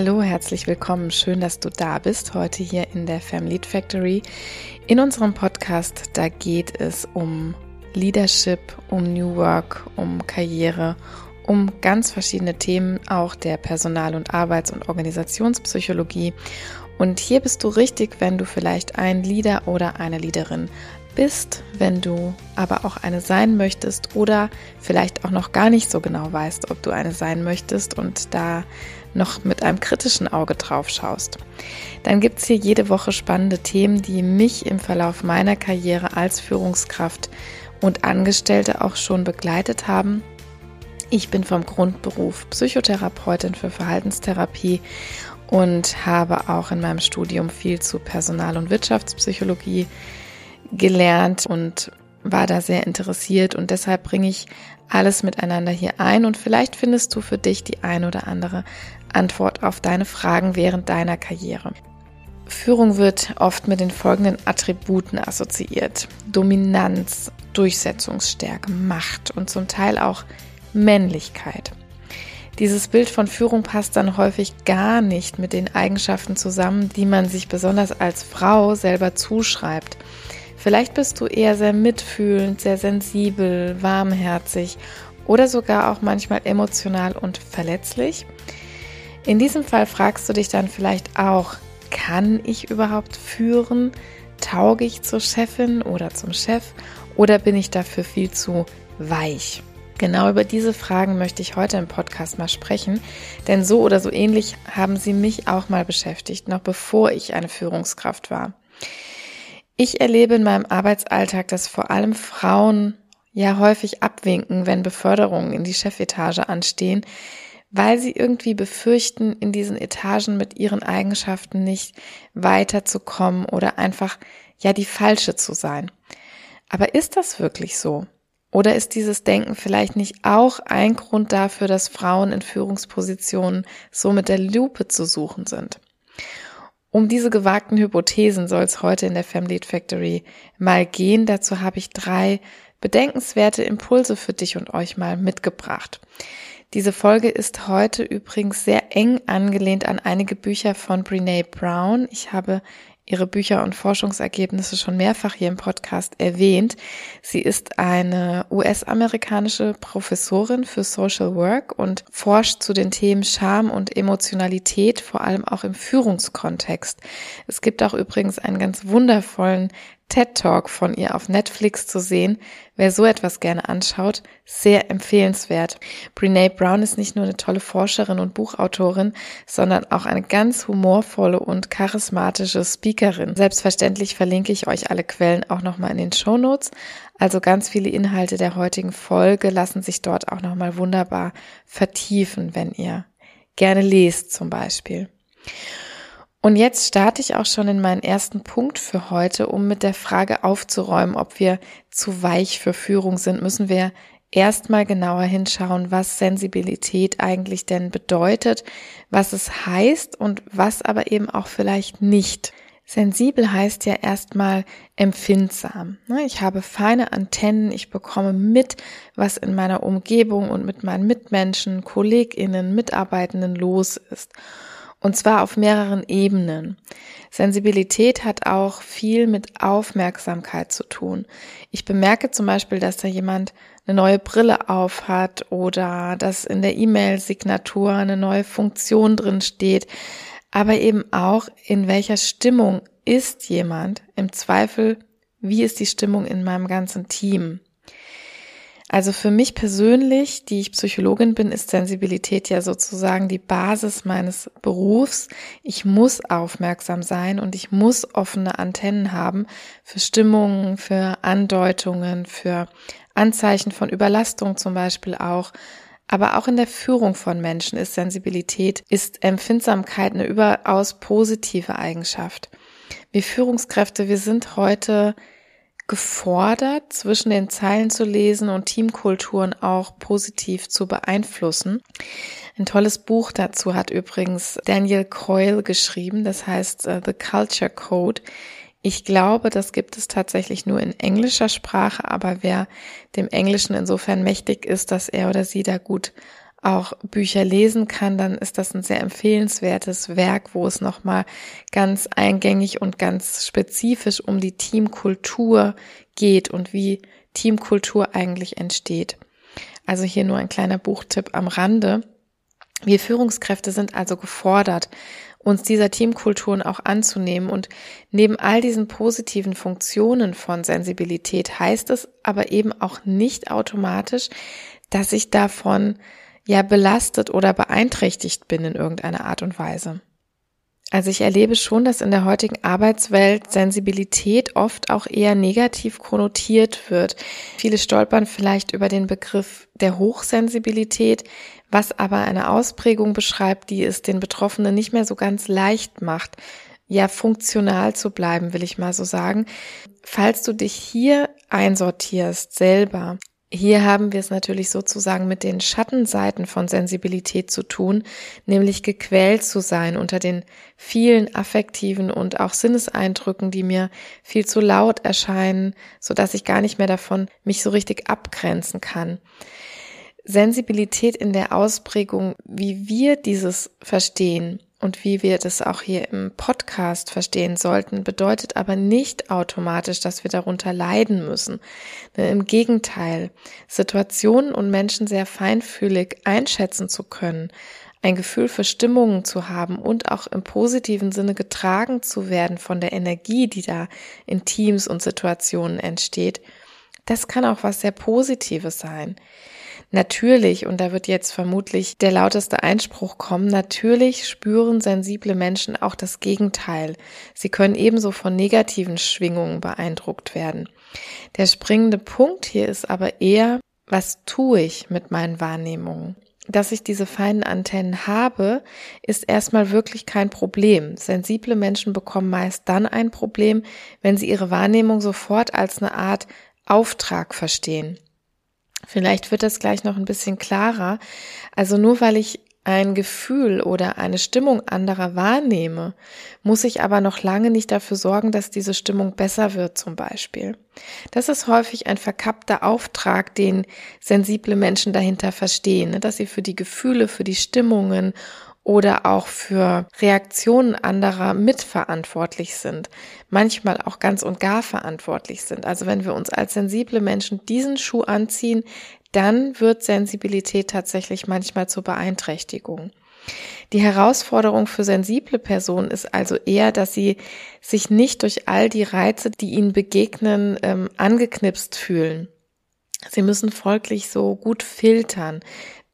Hallo, herzlich willkommen. Schön, dass du da bist heute hier in der Family Factory. In unserem Podcast, da geht es um Leadership, um New Work, um Karriere, um ganz verschiedene Themen, auch der Personal- und Arbeits- und Organisationspsychologie. Und hier bist du richtig, wenn du vielleicht ein Leader oder eine Leaderin bist, wenn du aber auch eine sein möchtest oder vielleicht auch noch gar nicht so genau weißt, ob du eine sein möchtest und da noch mit einem kritischen Auge drauf schaust. Dann gibt es hier jede Woche spannende Themen, die mich im Verlauf meiner Karriere als Führungskraft und Angestellte auch schon begleitet haben. Ich bin vom Grundberuf Psychotherapeutin für Verhaltenstherapie und habe auch in meinem Studium viel zu Personal- und Wirtschaftspsychologie gelernt und war da sehr interessiert und deshalb bringe ich alles miteinander hier ein und vielleicht findest du für dich die ein oder andere Antwort auf deine Fragen während deiner Karriere. Führung wird oft mit den folgenden Attributen assoziiert. Dominanz, Durchsetzungsstärke, Macht und zum Teil auch Männlichkeit. Dieses Bild von Führung passt dann häufig gar nicht mit den Eigenschaften zusammen, die man sich besonders als Frau selber zuschreibt. Vielleicht bist du eher sehr mitfühlend, sehr sensibel, warmherzig oder sogar auch manchmal emotional und verletzlich. In diesem Fall fragst du dich dann vielleicht auch, kann ich überhaupt führen? Tauge ich zur Chefin oder zum Chef oder bin ich dafür viel zu weich? Genau über diese Fragen möchte ich heute im Podcast mal sprechen, denn so oder so ähnlich haben sie mich auch mal beschäftigt, noch bevor ich eine Führungskraft war. Ich erlebe in meinem Arbeitsalltag, dass vor allem Frauen ja häufig abwinken, wenn Beförderungen in die Chefetage anstehen, weil sie irgendwie befürchten, in diesen Etagen mit ihren Eigenschaften nicht weiterzukommen oder einfach ja die falsche zu sein. Aber ist das wirklich so? Oder ist dieses Denken vielleicht nicht auch ein Grund dafür, dass Frauen in Führungspositionen so mit der Lupe zu suchen sind? Um diese gewagten Hypothesen soll es heute in der Family Factory mal gehen. Dazu habe ich drei bedenkenswerte Impulse für dich und euch mal mitgebracht. Diese Folge ist heute übrigens sehr eng angelehnt an einige Bücher von Brene Brown. Ich habe ihre Bücher und Forschungsergebnisse schon mehrfach hier im Podcast erwähnt. Sie ist eine US-amerikanische Professorin für Social Work und forscht zu den Themen Scham und Emotionalität, vor allem auch im Führungskontext. Es gibt auch übrigens einen ganz wundervollen TED Talk von ihr auf Netflix zu sehen. Wer so etwas gerne anschaut, sehr empfehlenswert. Brene Brown ist nicht nur eine tolle Forscherin und Buchautorin, sondern auch eine ganz humorvolle und charismatische Speakerin. Selbstverständlich verlinke ich euch alle Quellen auch nochmal in den Show Notes. Also ganz viele Inhalte der heutigen Folge lassen sich dort auch nochmal wunderbar vertiefen, wenn ihr gerne lest zum Beispiel. Und jetzt starte ich auch schon in meinen ersten Punkt für heute, um mit der Frage aufzuräumen, ob wir zu weich für Führung sind, müssen wir erstmal genauer hinschauen, was Sensibilität eigentlich denn bedeutet, was es heißt und was aber eben auch vielleicht nicht. Sensibel heißt ja erstmal empfindsam. Ne? Ich habe feine Antennen, ich bekomme mit, was in meiner Umgebung und mit meinen Mitmenschen, Kolleginnen, Mitarbeitenden los ist. Und zwar auf mehreren Ebenen. Sensibilität hat auch viel mit Aufmerksamkeit zu tun. Ich bemerke zum Beispiel, dass da jemand eine neue Brille auf hat oder dass in der E-Mail-Signatur eine neue Funktion drin steht, aber eben auch in welcher Stimmung ist jemand. Im Zweifel, wie ist die Stimmung in meinem ganzen Team? Also für mich persönlich, die ich Psychologin bin, ist Sensibilität ja sozusagen die Basis meines Berufs. Ich muss aufmerksam sein und ich muss offene Antennen haben für Stimmungen, für Andeutungen, für Anzeichen von Überlastung zum Beispiel auch. Aber auch in der Führung von Menschen ist Sensibilität, ist Empfindsamkeit eine überaus positive Eigenschaft. Wir Führungskräfte, wir sind heute gefordert, zwischen den Zeilen zu lesen und Teamkulturen auch positiv zu beeinflussen. Ein tolles Buch dazu hat übrigens Daniel Coyle geschrieben, das heißt uh, The Culture Code. Ich glaube, das gibt es tatsächlich nur in englischer Sprache, aber wer dem Englischen insofern mächtig ist, dass er oder sie da gut auch Bücher lesen kann, dann ist das ein sehr empfehlenswertes Werk, wo es nochmal ganz eingängig und ganz spezifisch um die Teamkultur geht und wie Teamkultur eigentlich entsteht. Also hier nur ein kleiner Buchtipp am Rande. Wir Führungskräfte sind also gefordert, uns dieser Teamkulturen auch anzunehmen. Und neben all diesen positiven Funktionen von Sensibilität heißt es aber eben auch nicht automatisch, dass ich davon ja belastet oder beeinträchtigt bin in irgendeiner Art und Weise. Also ich erlebe schon, dass in der heutigen Arbeitswelt Sensibilität oft auch eher negativ konnotiert wird. Viele stolpern vielleicht über den Begriff der Hochsensibilität, was aber eine Ausprägung beschreibt, die es den Betroffenen nicht mehr so ganz leicht macht, ja funktional zu bleiben, will ich mal so sagen. Falls du dich hier einsortierst selber, hier haben wir es natürlich sozusagen mit den Schattenseiten von Sensibilität zu tun, nämlich gequält zu sein unter den vielen affektiven und auch Sinneseindrücken, die mir viel zu laut erscheinen, so dass ich gar nicht mehr davon mich so richtig abgrenzen kann. Sensibilität in der Ausprägung, wie wir dieses verstehen, und wie wir das auch hier im Podcast verstehen sollten, bedeutet aber nicht automatisch, dass wir darunter leiden müssen. Im Gegenteil, Situationen und Menschen sehr feinfühlig einschätzen zu können, ein Gefühl für Stimmungen zu haben und auch im positiven Sinne getragen zu werden von der Energie, die da in Teams und Situationen entsteht, das kann auch was sehr Positives sein. Natürlich, und da wird jetzt vermutlich der lauteste Einspruch kommen, natürlich spüren sensible Menschen auch das Gegenteil. Sie können ebenso von negativen Schwingungen beeindruckt werden. Der springende Punkt hier ist aber eher, was tue ich mit meinen Wahrnehmungen? Dass ich diese feinen Antennen habe, ist erstmal wirklich kein Problem. Sensible Menschen bekommen meist dann ein Problem, wenn sie ihre Wahrnehmung sofort als eine Art Auftrag verstehen. Vielleicht wird das gleich noch ein bisschen klarer. Also nur weil ich ein Gefühl oder eine Stimmung anderer wahrnehme, muss ich aber noch lange nicht dafür sorgen, dass diese Stimmung besser wird zum Beispiel. Das ist häufig ein verkappter Auftrag, den sensible Menschen dahinter verstehen, ne? dass sie für die Gefühle, für die Stimmungen oder auch für Reaktionen anderer mitverantwortlich sind, manchmal auch ganz und gar verantwortlich sind. Also wenn wir uns als sensible Menschen diesen Schuh anziehen, dann wird Sensibilität tatsächlich manchmal zur Beeinträchtigung. Die Herausforderung für sensible Personen ist also eher, dass sie sich nicht durch all die Reize, die ihnen begegnen, ähm, angeknipst fühlen. Sie müssen folglich so gut filtern.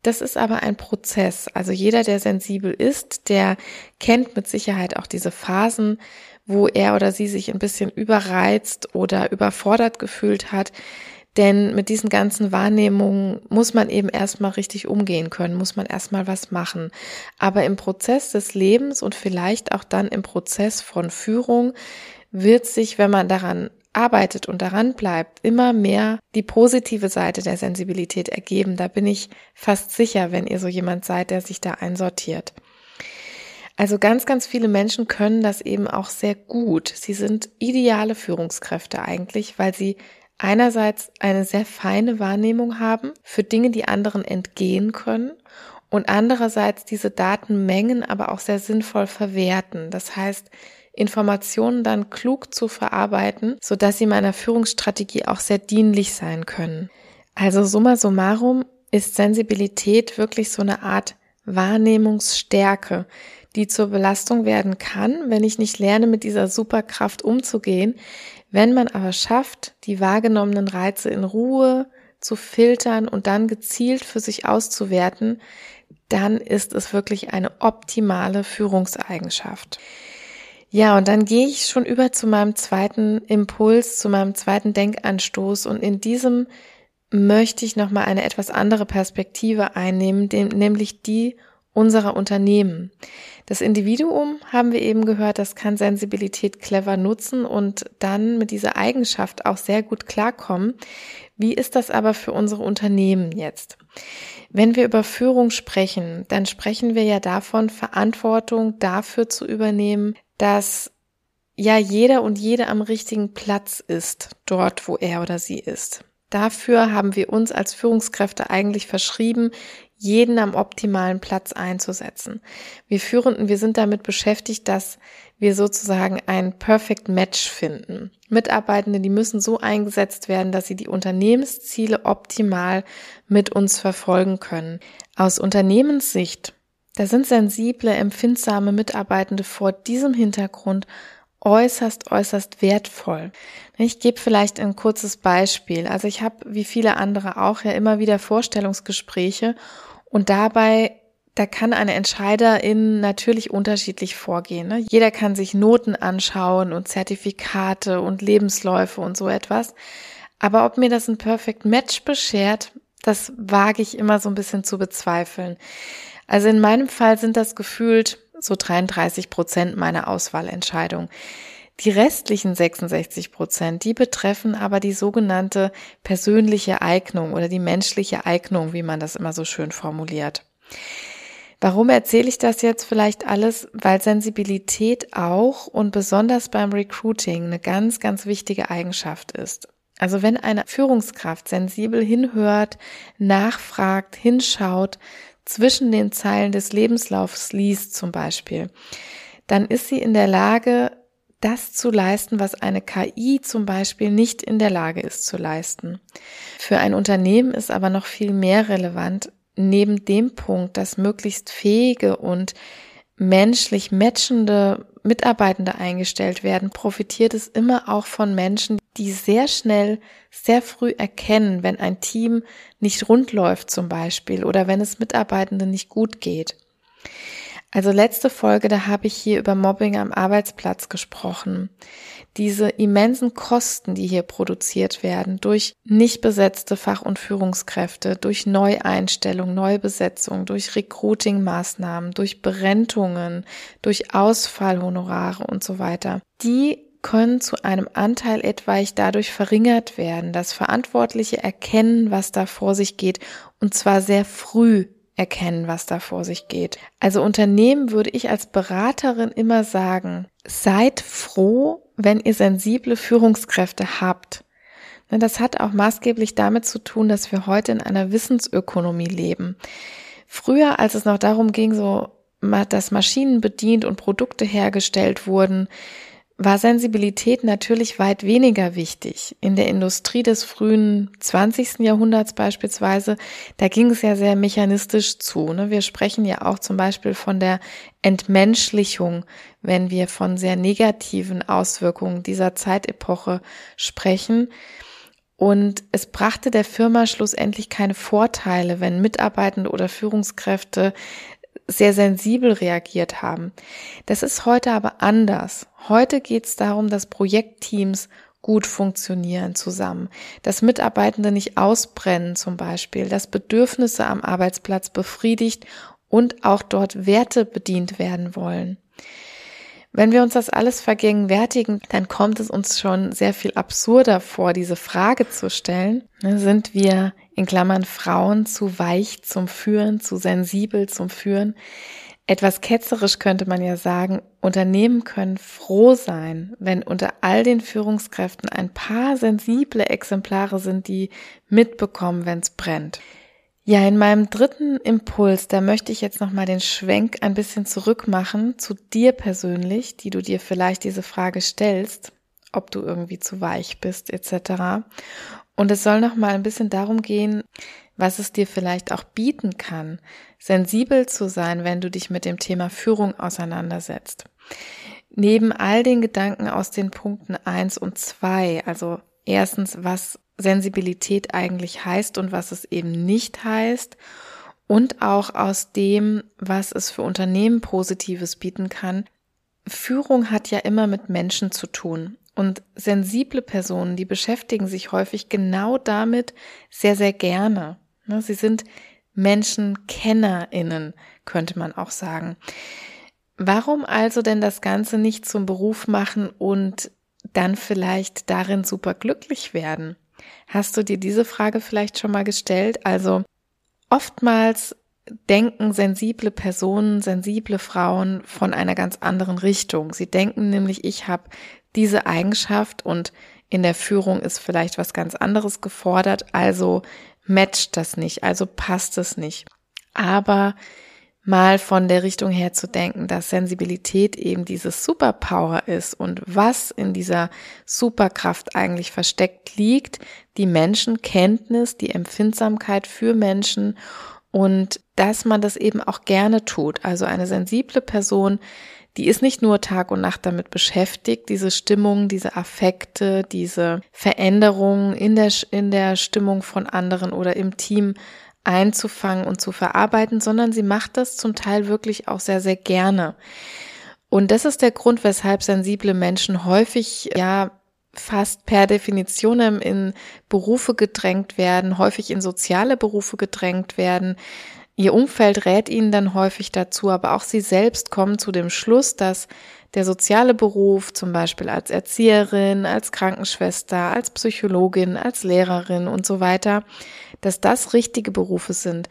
Das ist aber ein Prozess. Also jeder, der sensibel ist, der kennt mit Sicherheit auch diese Phasen, wo er oder sie sich ein bisschen überreizt oder überfordert gefühlt hat. Denn mit diesen ganzen Wahrnehmungen muss man eben erstmal richtig umgehen können, muss man erstmal was machen. Aber im Prozess des Lebens und vielleicht auch dann im Prozess von Führung wird sich, wenn man daran arbeitet und daran bleibt, immer mehr die positive Seite der Sensibilität ergeben. Da bin ich fast sicher, wenn ihr so jemand seid, der sich da einsortiert. Also ganz, ganz viele Menschen können das eben auch sehr gut. Sie sind ideale Führungskräfte eigentlich, weil sie einerseits eine sehr feine Wahrnehmung haben für Dinge, die anderen entgehen können und andererseits diese Datenmengen aber auch sehr sinnvoll verwerten. Das heißt, Informationen dann klug zu verarbeiten, so dass sie meiner Führungsstrategie auch sehr dienlich sein können. Also summa summarum ist Sensibilität wirklich so eine Art Wahrnehmungsstärke, die zur Belastung werden kann, wenn ich nicht lerne, mit dieser Superkraft umzugehen. Wenn man aber schafft, die wahrgenommenen Reize in Ruhe zu filtern und dann gezielt für sich auszuwerten, dann ist es wirklich eine optimale Führungseigenschaft. Ja, und dann gehe ich schon über zu meinem zweiten Impuls, zu meinem zweiten Denkanstoß und in diesem möchte ich nochmal eine etwas andere Perspektive einnehmen, nämlich die unserer Unternehmen. Das Individuum, haben wir eben gehört, das kann Sensibilität clever nutzen und dann mit dieser Eigenschaft auch sehr gut klarkommen. Wie ist das aber für unsere Unternehmen jetzt? Wenn wir über Führung sprechen, dann sprechen wir ja davon, Verantwortung dafür zu übernehmen, dass ja jeder und jede am richtigen Platz ist, dort, wo er oder sie ist. Dafür haben wir uns als Führungskräfte eigentlich verschrieben, jeden am optimalen Platz einzusetzen. Wir Führenden, wir sind damit beschäftigt, dass wir sozusagen ein Perfect Match finden. Mitarbeitende, die müssen so eingesetzt werden, dass sie die Unternehmensziele optimal mit uns verfolgen können. Aus Unternehmenssicht, da sind sensible, empfindsame Mitarbeitende vor diesem Hintergrund äußerst, äußerst wertvoll. Ich gebe vielleicht ein kurzes Beispiel. Also ich habe, wie viele andere auch, ja immer wieder Vorstellungsgespräche und dabei da kann eine Entscheiderin natürlich unterschiedlich vorgehen. Ne? Jeder kann sich Noten anschauen und Zertifikate und Lebensläufe und so etwas. Aber ob mir das ein Perfect Match beschert, das wage ich immer so ein bisschen zu bezweifeln. Also in meinem Fall sind das gefühlt so 33 Prozent meiner Auswahlentscheidung. Die restlichen 66 Prozent, die betreffen aber die sogenannte persönliche Eignung oder die menschliche Eignung, wie man das immer so schön formuliert. Warum erzähle ich das jetzt vielleicht alles? Weil Sensibilität auch und besonders beim Recruiting eine ganz, ganz wichtige Eigenschaft ist. Also wenn eine Führungskraft sensibel hinhört, nachfragt, hinschaut, zwischen den Zeilen des Lebenslaufs liest zum Beispiel, dann ist sie in der Lage, das zu leisten, was eine KI zum Beispiel nicht in der Lage ist zu leisten. Für ein Unternehmen ist aber noch viel mehr relevant, neben dem Punkt, dass möglichst fähige und menschlich matchende Mitarbeitende eingestellt werden, profitiert es immer auch von Menschen, die sehr schnell, sehr früh erkennen, wenn ein Team nicht rund läuft zum Beispiel oder wenn es Mitarbeitenden nicht gut geht. Also letzte Folge, da habe ich hier über Mobbing am Arbeitsplatz gesprochen. Diese immensen Kosten, die hier produziert werden durch nicht besetzte Fach- und Führungskräfte, durch Neueinstellung, Neubesetzung, durch Recruiting-Maßnahmen, durch Berentungen, durch Ausfallhonorare und so weiter. Die können zu einem Anteil etwaig dadurch verringert werden, dass Verantwortliche erkennen, was da vor sich geht, und zwar sehr früh erkennen, was da vor sich geht. Also Unternehmen würde ich als Beraterin immer sagen, seid froh, wenn ihr sensible Führungskräfte habt. Das hat auch maßgeblich damit zu tun, dass wir heute in einer Wissensökonomie leben. Früher, als es noch darum ging, so, dass Maschinen bedient und Produkte hergestellt wurden, war Sensibilität natürlich weit weniger wichtig. In der Industrie des frühen 20. Jahrhunderts beispielsweise, da ging es ja sehr mechanistisch zu. Ne? Wir sprechen ja auch zum Beispiel von der Entmenschlichung, wenn wir von sehr negativen Auswirkungen dieser Zeitepoche sprechen. Und es brachte der Firma schlussendlich keine Vorteile, wenn Mitarbeitende oder Führungskräfte sehr sensibel reagiert haben. Das ist heute aber anders. Heute geht es darum, dass Projektteams gut funktionieren zusammen, dass Mitarbeitende nicht ausbrennen zum Beispiel, dass Bedürfnisse am Arbeitsplatz befriedigt und auch dort Werte bedient werden wollen. Wenn wir uns das alles vergegenwärtigen, dann kommt es uns schon sehr viel absurder vor, diese Frage zu stellen. Ne, sind wir in Klammern Frauen zu weich zum Führen, zu sensibel zum Führen? Etwas ketzerisch könnte man ja sagen, Unternehmen können froh sein, wenn unter all den Führungskräften ein paar sensible Exemplare sind, die mitbekommen, wenn es brennt. Ja, in meinem dritten Impuls, da möchte ich jetzt nochmal den Schwenk ein bisschen zurückmachen zu dir persönlich, die du dir vielleicht diese Frage stellst, ob du irgendwie zu weich bist etc. Und es soll nochmal ein bisschen darum gehen, was es dir vielleicht auch bieten kann, sensibel zu sein, wenn du dich mit dem Thema Führung auseinandersetzt. Neben all den Gedanken aus den Punkten eins und zwei, also erstens, was Sensibilität eigentlich heißt und was es eben nicht heißt und auch aus dem, was es für Unternehmen Positives bieten kann. Führung hat ja immer mit Menschen zu tun Und sensible Personen, die beschäftigen sich häufig genau damit sehr, sehr gerne. Ne, sie sind MenschenkennerInnen, könnte man auch sagen. Warum also denn das Ganze nicht zum Beruf machen und dann vielleicht darin super glücklich werden? Hast du dir diese Frage vielleicht schon mal gestellt? Also oftmals denken sensible Personen, sensible Frauen von einer ganz anderen Richtung. Sie denken nämlich, ich habe diese Eigenschaft und in der Führung ist vielleicht was ganz anderes gefordert, also matcht das nicht, also passt es nicht. Aber mal von der Richtung her zu denken, dass Sensibilität eben dieses Superpower ist und was in dieser Superkraft eigentlich versteckt liegt, die Menschenkenntnis, die Empfindsamkeit für Menschen und dass man das eben auch gerne tut. Also eine sensible Person, die ist nicht nur Tag und Nacht damit beschäftigt, diese Stimmung, diese Affekte, diese Veränderungen in der, in der Stimmung von anderen oder im Team einzufangen und zu verarbeiten, sondern sie macht das zum Teil wirklich auch sehr, sehr gerne. Und das ist der Grund, weshalb sensible Menschen häufig, ja, fast per Definition in Berufe gedrängt werden, häufig in soziale Berufe gedrängt werden. Ihr Umfeld rät ihnen dann häufig dazu, aber auch sie selbst kommen zu dem Schluss, dass der soziale Beruf, zum Beispiel als Erzieherin, als Krankenschwester, als Psychologin, als Lehrerin und so weiter, dass das richtige Berufe sind.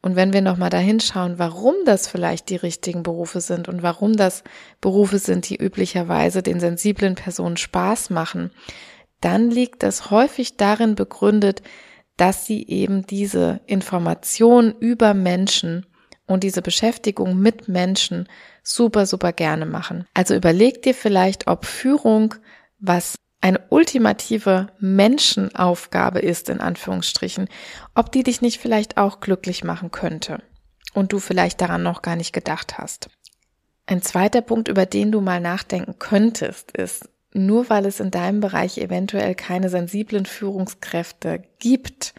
Und wenn wir nochmal dahin schauen, warum das vielleicht die richtigen Berufe sind und warum das Berufe sind, die üblicherweise den sensiblen Personen Spaß machen, dann liegt das häufig darin begründet, dass sie eben diese Information über Menschen und diese Beschäftigung mit Menschen super, super gerne machen. Also überleg dir vielleicht, ob Führung was eine ultimative Menschenaufgabe ist, in Anführungsstrichen, ob die dich nicht vielleicht auch glücklich machen könnte und du vielleicht daran noch gar nicht gedacht hast. Ein zweiter Punkt, über den du mal nachdenken könntest, ist, nur weil es in deinem Bereich eventuell keine sensiblen Führungskräfte gibt,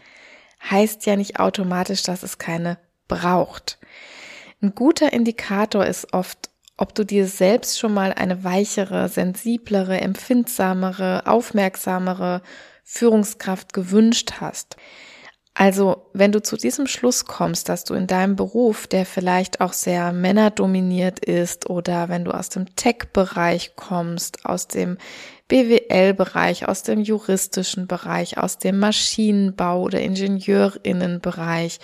heißt ja nicht automatisch, dass es keine braucht. Ein guter Indikator ist oft, ob du dir selbst schon mal eine weichere, sensiblere, empfindsamere, aufmerksamere Führungskraft gewünscht hast. Also, wenn du zu diesem Schluss kommst, dass du in deinem Beruf, der vielleicht auch sehr männerdominiert ist, oder wenn du aus dem Tech-Bereich kommst, aus dem BWL-Bereich, aus dem juristischen Bereich, aus dem Maschinenbau oder Ingenieurinnenbereich,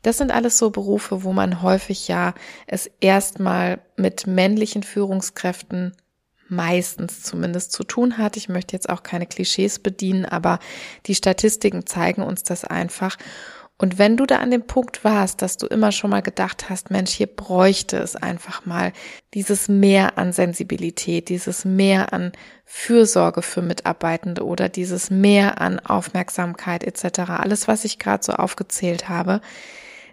das sind alles so Berufe, wo man häufig ja es erstmal mit männlichen Führungskräften meistens zumindest zu tun hat. Ich möchte jetzt auch keine Klischees bedienen, aber die Statistiken zeigen uns das einfach. Und wenn du da an dem Punkt warst, dass du immer schon mal gedacht hast, Mensch, hier bräuchte es einfach mal dieses Mehr an Sensibilität, dieses Mehr an Fürsorge für Mitarbeitende oder dieses Mehr an Aufmerksamkeit etc., alles, was ich gerade so aufgezählt habe,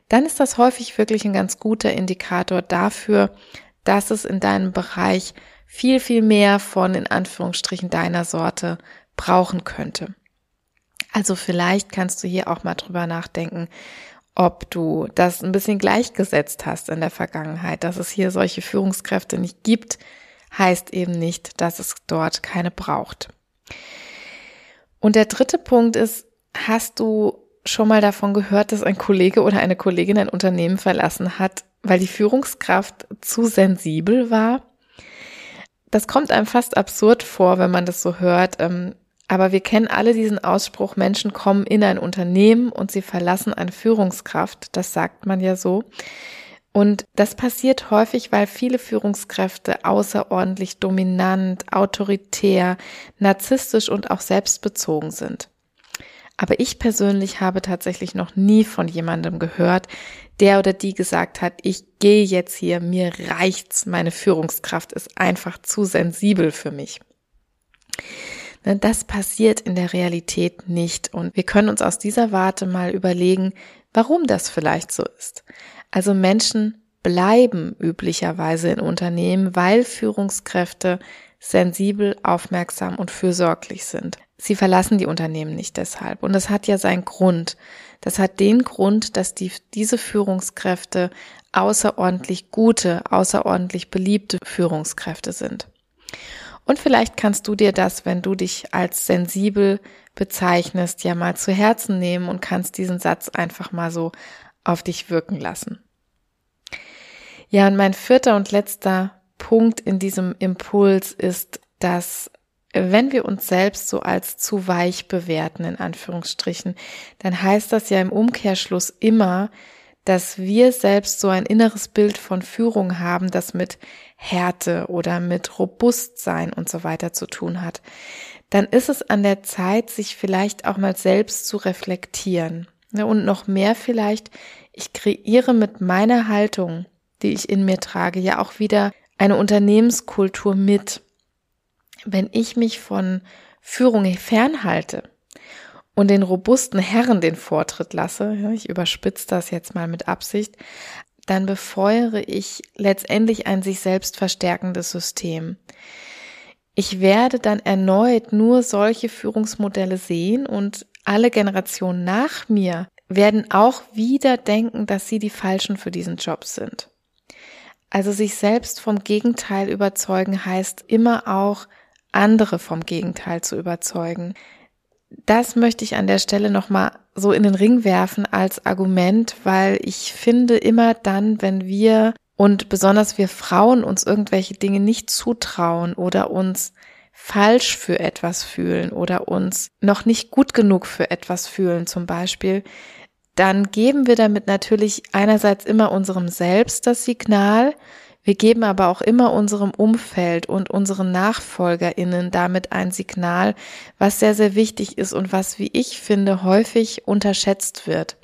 dann ist das häufig wirklich ein ganz guter Indikator dafür, dass es in deinem Bereich viel, viel mehr von in Anführungsstrichen deiner Sorte brauchen könnte. Also vielleicht kannst du hier auch mal drüber nachdenken, ob du das ein bisschen gleichgesetzt hast in der Vergangenheit, dass es hier solche Führungskräfte nicht gibt, heißt eben nicht, dass es dort keine braucht. Und der dritte Punkt ist, hast du schon mal davon gehört, dass ein Kollege oder eine Kollegin ein Unternehmen verlassen hat, weil die Führungskraft zu sensibel war? Das kommt einem fast absurd vor, wenn man das so hört. Ähm, aber wir kennen alle diesen Ausspruch, Menschen kommen in ein Unternehmen und sie verlassen eine Führungskraft. Das sagt man ja so. Und das passiert häufig, weil viele Führungskräfte außerordentlich dominant, autoritär, narzisstisch und auch selbstbezogen sind. Aber ich persönlich habe tatsächlich noch nie von jemandem gehört, der oder die gesagt hat, ich gehe jetzt hier, mir reicht's, meine Führungskraft ist einfach zu sensibel für mich. Ne, das passiert in der Realität nicht und wir können uns aus dieser Warte mal überlegen, warum das vielleicht so ist. Also Menschen bleiben üblicherweise in Unternehmen, weil Führungskräfte sensibel, aufmerksam und fürsorglich sind. Sie verlassen die Unternehmen nicht deshalb. Und das hat ja seinen Grund. Das hat den Grund, dass die, diese Führungskräfte außerordentlich gute, außerordentlich beliebte Führungskräfte sind. Und vielleicht kannst du dir das, wenn du dich als sensibel bezeichnest, ja mal zu Herzen nehmen und kannst diesen Satz einfach mal so auf dich wirken lassen. Ja, und mein vierter und letzter Punkt in diesem Impuls ist, dass wenn wir uns selbst so als zu weich bewerten, in Anführungsstrichen, dann heißt das ja im Umkehrschluss immer, dass wir selbst so ein inneres Bild von Führung haben, das mit Härte oder mit Robustsein und so weiter zu tun hat, dann ist es an der Zeit, sich vielleicht auch mal selbst zu reflektieren. Und noch mehr vielleicht, ich kreiere mit meiner Haltung, die ich in mir trage, ja auch wieder eine Unternehmenskultur mit. Wenn ich mich von Führung fernhalte und den robusten Herren den Vortritt lasse, ich überspitze das jetzt mal mit Absicht, dann befeuere ich letztendlich ein sich selbst verstärkendes System. Ich werde dann erneut nur solche Führungsmodelle sehen und alle Generationen nach mir werden auch wieder denken, dass sie die Falschen für diesen Job sind. Also sich selbst vom Gegenteil überzeugen heißt immer auch andere vom Gegenteil zu überzeugen. Das möchte ich an der Stelle nochmal so in den Ring werfen als Argument, weil ich finde immer dann, wenn wir und besonders wir Frauen uns irgendwelche Dinge nicht zutrauen oder uns falsch für etwas fühlen oder uns noch nicht gut genug für etwas fühlen zum Beispiel, dann geben wir damit natürlich einerseits immer unserem Selbst das Signal, wir geben aber auch immer unserem Umfeld und unseren Nachfolgerinnen damit ein Signal, was sehr, sehr wichtig ist und was, wie ich finde, häufig unterschätzt wird.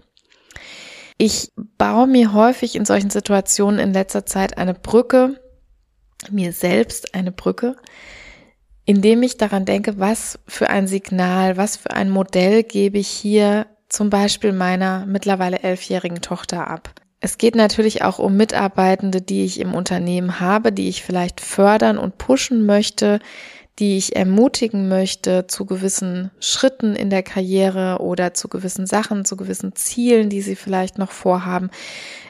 Ich baue mir häufig in solchen Situationen in letzter Zeit eine Brücke, mir selbst eine Brücke, indem ich daran denke, was für ein Signal, was für ein Modell gebe ich hier zum Beispiel meiner mittlerweile elfjährigen Tochter ab. Es geht natürlich auch um Mitarbeitende, die ich im Unternehmen habe, die ich vielleicht fördern und pushen möchte, die ich ermutigen möchte zu gewissen Schritten in der Karriere oder zu gewissen Sachen, zu gewissen Zielen, die sie vielleicht noch vorhaben.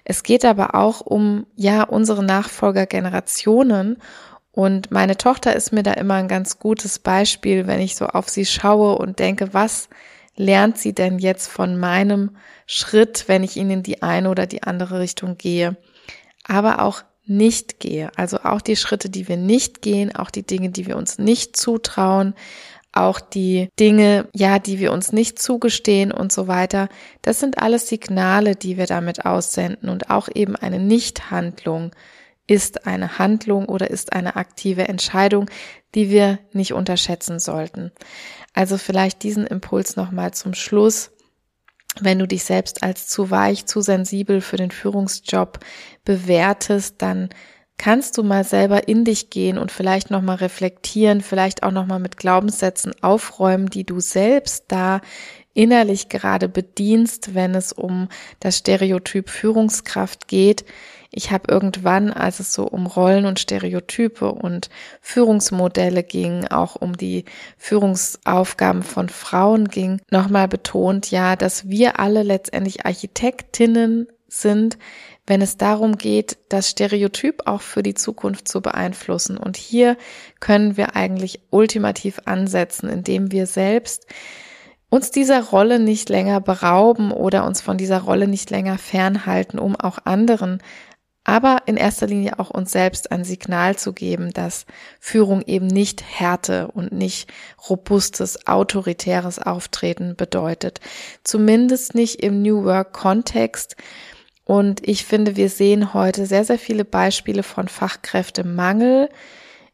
Es geht aber auch um, ja, unsere Nachfolgergenerationen. Und meine Tochter ist mir da immer ein ganz gutes Beispiel, wenn ich so auf sie schaue und denke, was lernt sie denn jetzt von meinem Schritt, wenn ich ihn in die eine oder die andere Richtung gehe, aber auch nicht gehe. Also auch die Schritte, die wir nicht gehen, auch die Dinge, die wir uns nicht zutrauen, auch die Dinge, ja, die wir uns nicht zugestehen und so weiter. Das sind alles Signale, die wir damit aussenden und auch eben eine Nichthandlung ist eine Handlung oder ist eine aktive Entscheidung, die wir nicht unterschätzen sollten. Also vielleicht diesen Impuls nochmal zum Schluss. Wenn du dich selbst als zu weich, zu sensibel für den Führungsjob bewertest, dann kannst du mal selber in dich gehen und vielleicht nochmal reflektieren, vielleicht auch nochmal mit Glaubenssätzen aufräumen, die du selbst da innerlich gerade bedienst, wenn es um das Stereotyp Führungskraft geht. Ich habe irgendwann, als es so um Rollen und Stereotype und Führungsmodelle ging, auch um die Führungsaufgaben von Frauen ging, nochmal betont, ja, dass wir alle letztendlich Architektinnen sind, wenn es darum geht, das Stereotyp auch für die Zukunft zu beeinflussen. Und hier können wir eigentlich ultimativ ansetzen, indem wir selbst uns dieser Rolle nicht länger berauben oder uns von dieser Rolle nicht länger fernhalten, um auch anderen aber in erster Linie auch uns selbst ein Signal zu geben, dass Führung eben nicht Härte und nicht robustes, autoritäres Auftreten bedeutet. Zumindest nicht im New Work Kontext. Und ich finde, wir sehen heute sehr, sehr viele Beispiele von Fachkräftemangel.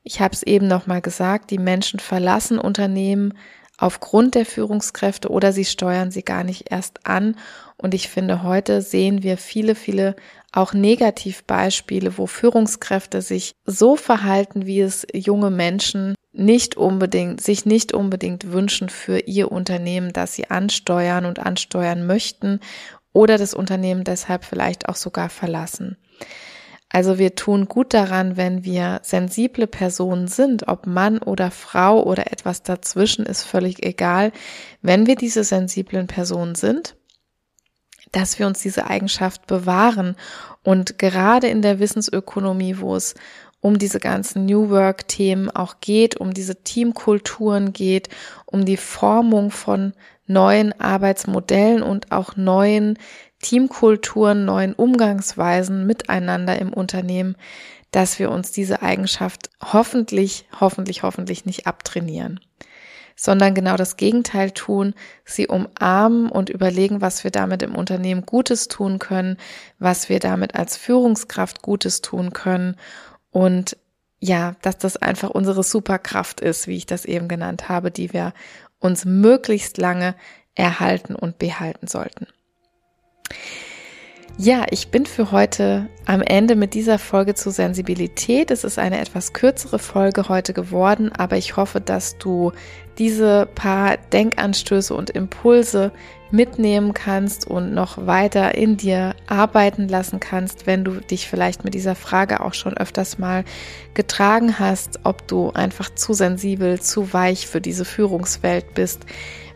Ich habe es eben nochmal gesagt, die Menschen verlassen Unternehmen aufgrund der Führungskräfte oder sie steuern sie gar nicht erst an. Und ich finde, heute sehen wir viele, viele auch Negativbeispiele, wo Führungskräfte sich so verhalten, wie es junge Menschen nicht unbedingt, sich nicht unbedingt wünschen für ihr Unternehmen, das sie ansteuern und ansteuern möchten oder das Unternehmen deshalb vielleicht auch sogar verlassen. Also wir tun gut daran, wenn wir sensible Personen sind, ob Mann oder Frau oder etwas dazwischen ist völlig egal, wenn wir diese sensiblen Personen sind dass wir uns diese Eigenschaft bewahren. Und gerade in der Wissensökonomie, wo es um diese ganzen New Work-Themen auch geht, um diese Teamkulturen geht, um die Formung von neuen Arbeitsmodellen und auch neuen Teamkulturen, neuen Umgangsweisen miteinander im Unternehmen, dass wir uns diese Eigenschaft hoffentlich, hoffentlich, hoffentlich nicht abtrainieren, sondern genau das Gegenteil tun, sie umarmen und überlegen, was wir damit im Unternehmen Gutes tun können, was wir damit als Führungskraft Gutes tun können und ja, dass das einfach unsere Superkraft ist, wie ich das eben genannt habe, die wir uns möglichst lange erhalten und behalten sollten. Ja, ich bin für heute am Ende mit dieser Folge zur Sensibilität. Es ist eine etwas kürzere Folge heute geworden, aber ich hoffe, dass du diese paar Denkanstöße und Impulse mitnehmen kannst und noch weiter in dir arbeiten lassen kannst, wenn du dich vielleicht mit dieser Frage auch schon öfters mal getragen hast, ob du einfach zu sensibel, zu weich für diese Führungswelt bist.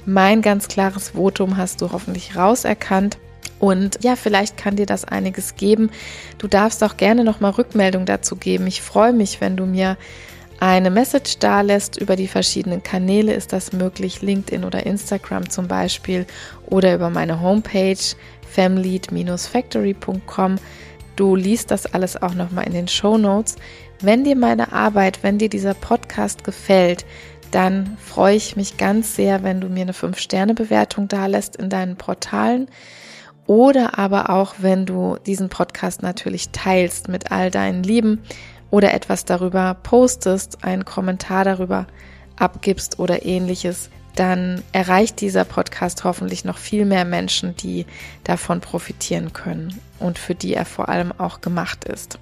Mein ganz klares Votum hast du hoffentlich rauserkannt. Und ja, vielleicht kann dir das einiges geben. Du darfst auch gerne nochmal Rückmeldung dazu geben. Ich freue mich, wenn du mir eine Message da lässt über die verschiedenen Kanäle. Ist das möglich? LinkedIn oder Instagram zum Beispiel oder über meine Homepage family-factory.com. Du liest das alles auch nochmal in den Show Notes. Wenn dir meine Arbeit, wenn dir dieser Podcast gefällt, dann freue ich mich ganz sehr, wenn du mir eine 5-Sterne-Bewertung da lässt in deinen Portalen oder aber auch, wenn du diesen Podcast natürlich teilst mit all deinen Lieben oder etwas darüber postest, einen Kommentar darüber abgibst oder ähnliches, dann erreicht dieser Podcast hoffentlich noch viel mehr Menschen, die davon profitieren können und für die er vor allem auch gemacht ist.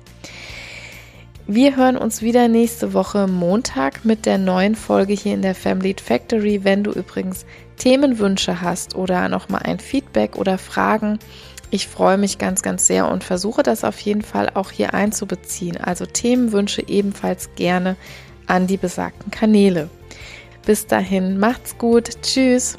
Wir hören uns wieder nächste Woche Montag mit der neuen Folge hier in der Family Factory. Wenn du übrigens Themenwünsche hast oder nochmal ein Feedback oder Fragen, ich freue mich ganz, ganz sehr und versuche das auf jeden Fall auch hier einzubeziehen. Also Themenwünsche ebenfalls gerne an die besagten Kanäle. Bis dahin, macht's gut. Tschüss.